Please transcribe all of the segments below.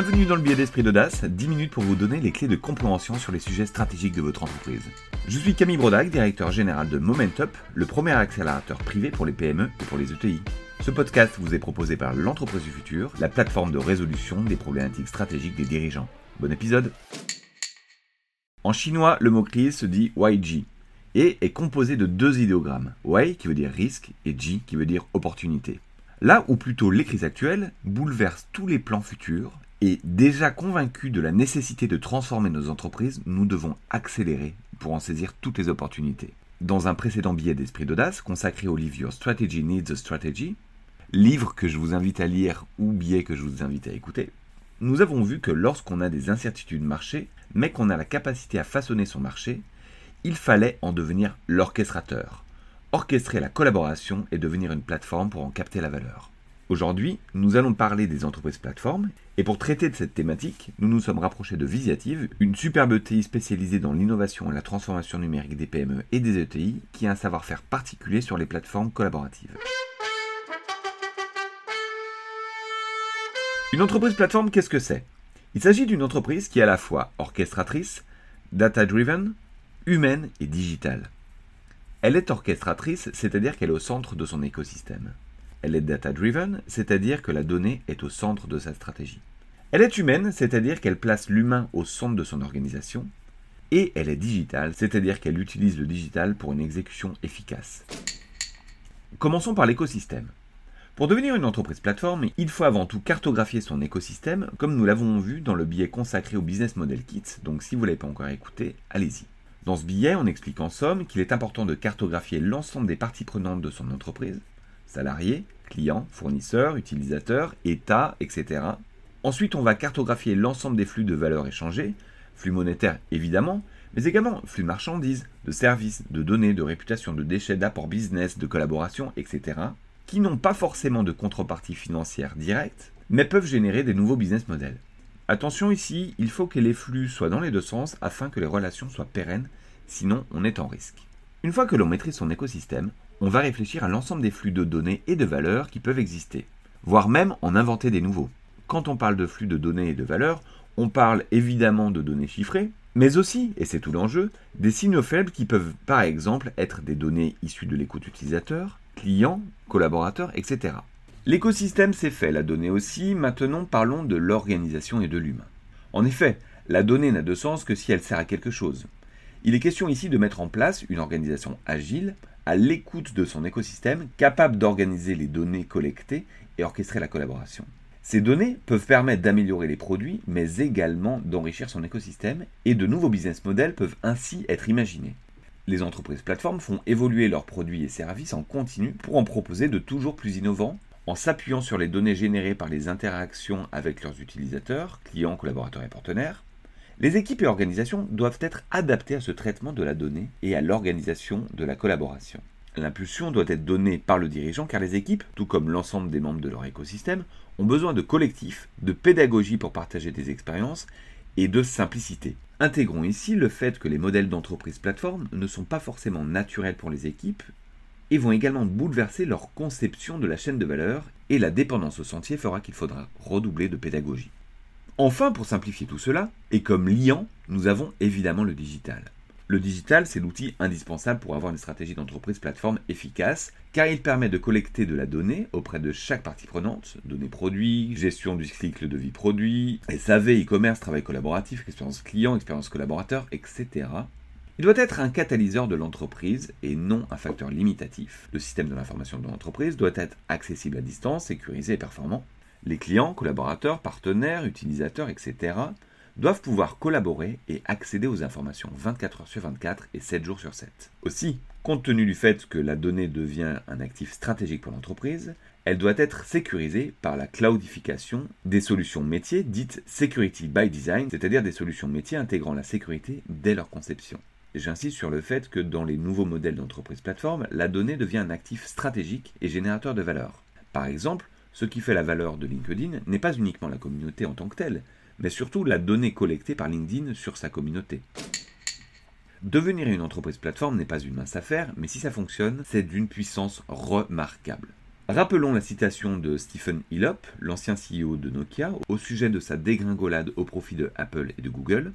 Bienvenue dans le biais d'esprit d'audace, 10 minutes pour vous donner les clés de compréhension sur les sujets stratégiques de votre entreprise. Je suis Camille Brodac, directeur général de Momentup, le premier accélérateur privé pour les PME et pour les ETI. Ce podcast vous est proposé par l'entreprise du futur, la plateforme de résolution des problématiques stratégiques des dirigeants. Bon épisode En chinois, le mot-clé se dit YG et est composé de deux idéogrammes, Y qui veut dire risque et G qui veut dire opportunité. Là où plutôt les crises actuelles bouleversent tous les plans futurs, et déjà convaincus de la nécessité de transformer nos entreprises, nous devons accélérer pour en saisir toutes les opportunités. Dans un précédent billet d'esprit d'audace consacré au livre Your Strategy Needs a Strategy, livre que je vous invite à lire ou billet que je vous invite à écouter, nous avons vu que lorsqu'on a des incertitudes marché, mais qu'on a la capacité à façonner son marché, il fallait en devenir l'orchestrateur, orchestrer la collaboration et devenir une plateforme pour en capter la valeur. Aujourd'hui, nous allons parler des entreprises plateformes, et pour traiter de cette thématique, nous nous sommes rapprochés de Visiative, une superbe ETI spécialisée dans l'innovation et la transformation numérique des PME et des ETI, qui a un savoir-faire particulier sur les plateformes collaboratives. Une entreprise plateforme, qu'est-ce que c'est? Il s'agit d'une entreprise qui est à la fois orchestratrice, data-driven, humaine et digitale. Elle est orchestratrice, c'est-à-dire qu'elle est au centre de son écosystème. Elle est data-driven, c'est-à-dire que la donnée est au centre de sa stratégie. Elle est humaine, c'est-à-dire qu'elle place l'humain au centre de son organisation. Et elle est digitale, c'est-à-dire qu'elle utilise le digital pour une exécution efficace. Commençons par l'écosystème. Pour devenir une entreprise plateforme, il faut avant tout cartographier son écosystème, comme nous l'avons vu dans le billet consacré au Business Model Kit, donc si vous ne l'avez pas encore écouté, allez-y. Dans ce billet, on explique en somme qu'il est important de cartographier l'ensemble des parties prenantes de son entreprise, salariés, clients, fournisseurs, utilisateurs, État, etc. Ensuite, on va cartographier l'ensemble des flux de valeurs échangés, flux monétaires évidemment, mais également flux de marchandises, de services, de données, de réputation, de déchets, d'apport business, de collaboration, etc., qui n'ont pas forcément de contrepartie financière directe, mais peuvent générer des nouveaux business models. Attention ici, il faut que les flux soient dans les deux sens afin que les relations soient pérennes, sinon on est en risque. Une fois que l'on maîtrise son écosystème, on va réfléchir à l'ensemble des flux de données et de valeurs qui peuvent exister, voire même en inventer des nouveaux. Quand on parle de flux de données et de valeurs, on parle évidemment de données chiffrées, mais aussi, et c'est tout l'enjeu, des signaux faibles qui peuvent par exemple être des données issues de l'écoute utilisateur, clients, collaborateurs, etc. L'écosystème c'est fait, la donnée aussi, maintenant parlons de l'organisation et de l'humain. En effet, la donnée n'a de sens que si elle sert à quelque chose. Il est question ici de mettre en place une organisation agile, à l'écoute de son écosystème, capable d'organiser les données collectées et orchestrer la collaboration. Ces données peuvent permettre d'améliorer les produits, mais également d'enrichir son écosystème, et de nouveaux business models peuvent ainsi être imaginés. Les entreprises plateformes font évoluer leurs produits et services en continu pour en proposer de toujours plus innovants, en s'appuyant sur les données générées par les interactions avec leurs utilisateurs, clients, collaborateurs et partenaires, les équipes et organisations doivent être adaptées à ce traitement de la donnée et à l'organisation de la collaboration. L'impulsion doit être donnée par le dirigeant car les équipes, tout comme l'ensemble des membres de leur écosystème, ont besoin de collectifs, de pédagogie pour partager des expériences et de simplicité. Intégrons ici le fait que les modèles d'entreprise plateforme ne sont pas forcément naturels pour les équipes et vont également bouleverser leur conception de la chaîne de valeur et la dépendance au sentier fera qu'il faudra redoubler de pédagogie. Enfin, pour simplifier tout cela, et comme liant, nous avons évidemment le digital. Le digital, c'est l'outil indispensable pour avoir une stratégie d'entreprise plateforme efficace, car il permet de collecter de la donnée auprès de chaque partie prenante, données produits, gestion du cycle de vie produit, SAV, e-commerce, travail collaboratif, expérience client, expérience collaborateur, etc. Il doit être un catalyseur de l'entreprise et non un facteur limitatif. Le système de l'information de l'entreprise doit être accessible à distance, sécurisé et performant. Les clients, collaborateurs, partenaires, utilisateurs, etc. doivent pouvoir collaborer et accéder aux informations 24 heures sur 24 et 7 jours sur 7. Aussi, compte tenu du fait que la donnée devient un actif stratégique pour l'entreprise, elle doit être sécurisée par la cloudification des solutions métiers dites Security by Design, c'est-à-dire des solutions métiers intégrant la sécurité dès leur conception. J'insiste sur le fait que dans les nouveaux modèles d'entreprise plateforme, la donnée devient un actif stratégique et générateur de valeur. Par exemple, ce qui fait la valeur de LinkedIn n'est pas uniquement la communauté en tant que telle, mais surtout la donnée collectée par LinkedIn sur sa communauté. Devenir une entreprise plateforme n'est pas une mince affaire, mais si ça fonctionne, c'est d'une puissance remarquable. Rappelons la citation de Stephen Hillop, l'ancien CEO de Nokia, au sujet de sa dégringolade au profit de Apple et de Google.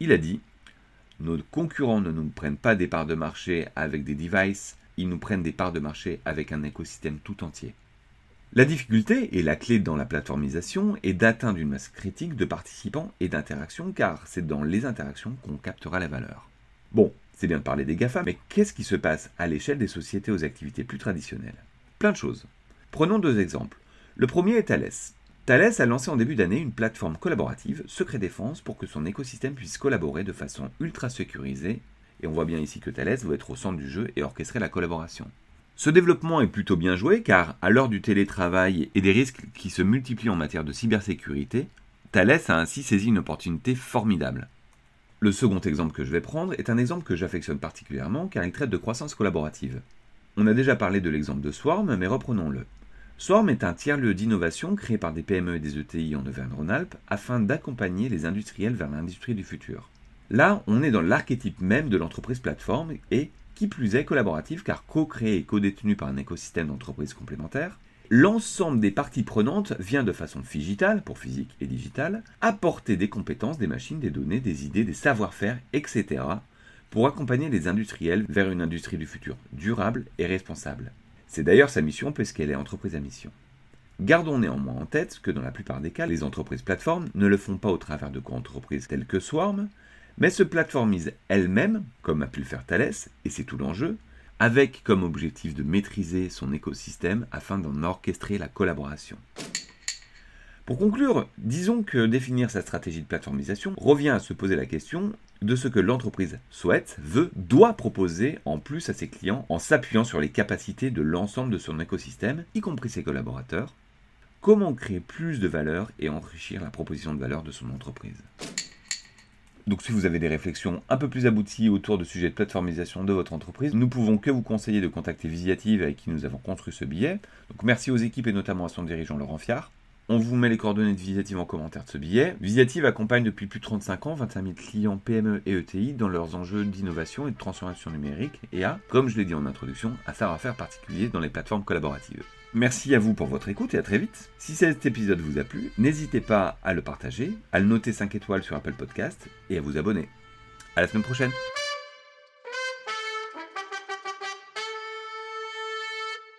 Il a dit Nos concurrents ne nous prennent pas des parts de marché avec des devices, ils nous prennent des parts de marché avec un écosystème tout entier. La difficulté et la clé dans la plateformisation est d'atteindre une masse critique de participants et d'interactions car c'est dans les interactions qu'on captera la valeur. Bon, c'est bien de parler des GAFA, mais qu'est-ce qui se passe à l'échelle des sociétés aux activités plus traditionnelles? Plein de choses. Prenons deux exemples. Le premier est Thales. Thales a lancé en début d'année une plateforme collaborative, Secret Défense, pour que son écosystème puisse collaborer de façon ultra sécurisée, et on voit bien ici que Thales veut être au centre du jeu et orchestrer la collaboration. Ce développement est plutôt bien joué car, à l'heure du télétravail et des risques qui se multiplient en matière de cybersécurité, Thales a ainsi saisi une opportunité formidable. Le second exemple que je vais prendre est un exemple que j'affectionne particulièrement car il traite de croissance collaborative. On a déjà parlé de l'exemple de Swarm, mais reprenons-le. Swarm est un tiers-lieu d'innovation créé par des PME et des ETI en Auvergne-Rhône-Alpes afin d'accompagner les industriels vers l'industrie du futur. Là, on est dans l'archétype même de l'entreprise plateforme et qui plus est collaborative car co-créée et co-détenue par un écosystème d'entreprises complémentaires, l'ensemble des parties prenantes vient de façon digitale, pour physique et digitale, apporter des compétences, des machines, des données, des idées, des savoir-faire, etc., pour accompagner les industriels vers une industrie du futur durable et responsable. C'est d'ailleurs sa mission puisqu'elle est entreprise à mission. Gardons néanmoins en tête que dans la plupart des cas, les entreprises plateformes ne le font pas au travers de entreprises telles que Swarm, mais se plateformisent elles-mêmes, comme a pu le faire Thales, et c'est tout l'enjeu, avec comme objectif de maîtriser son écosystème afin d'en orchestrer la collaboration. Pour conclure, disons que définir sa stratégie de plateformisation revient à se poser la question de ce que l'entreprise souhaite, veut, doit proposer en plus à ses clients en s'appuyant sur les capacités de l'ensemble de son écosystème, y compris ses collaborateurs. Comment créer plus de valeur et enrichir la proposition de valeur de son entreprise? Donc si vous avez des réflexions un peu plus abouties autour de sujets de plateformisation de votre entreprise, nous pouvons que vous conseiller de contacter Visiative avec qui nous avons construit ce billet. Donc merci aux équipes et notamment à son dirigeant Laurent Fiard. On vous met les coordonnées de Visiative en commentaire de ce billet. Visiative accompagne depuis plus de 35 ans 25 000 clients PME et ETI dans leurs enjeux d'innovation et de transformation numérique et a, comme je l'ai dit en introduction, un savoir-faire particulier dans les plateformes collaboratives. Merci à vous pour votre écoute et à très vite. Si cet épisode vous a plu, n'hésitez pas à le partager, à le noter 5 étoiles sur Apple Podcast et à vous abonner. À la semaine prochaine.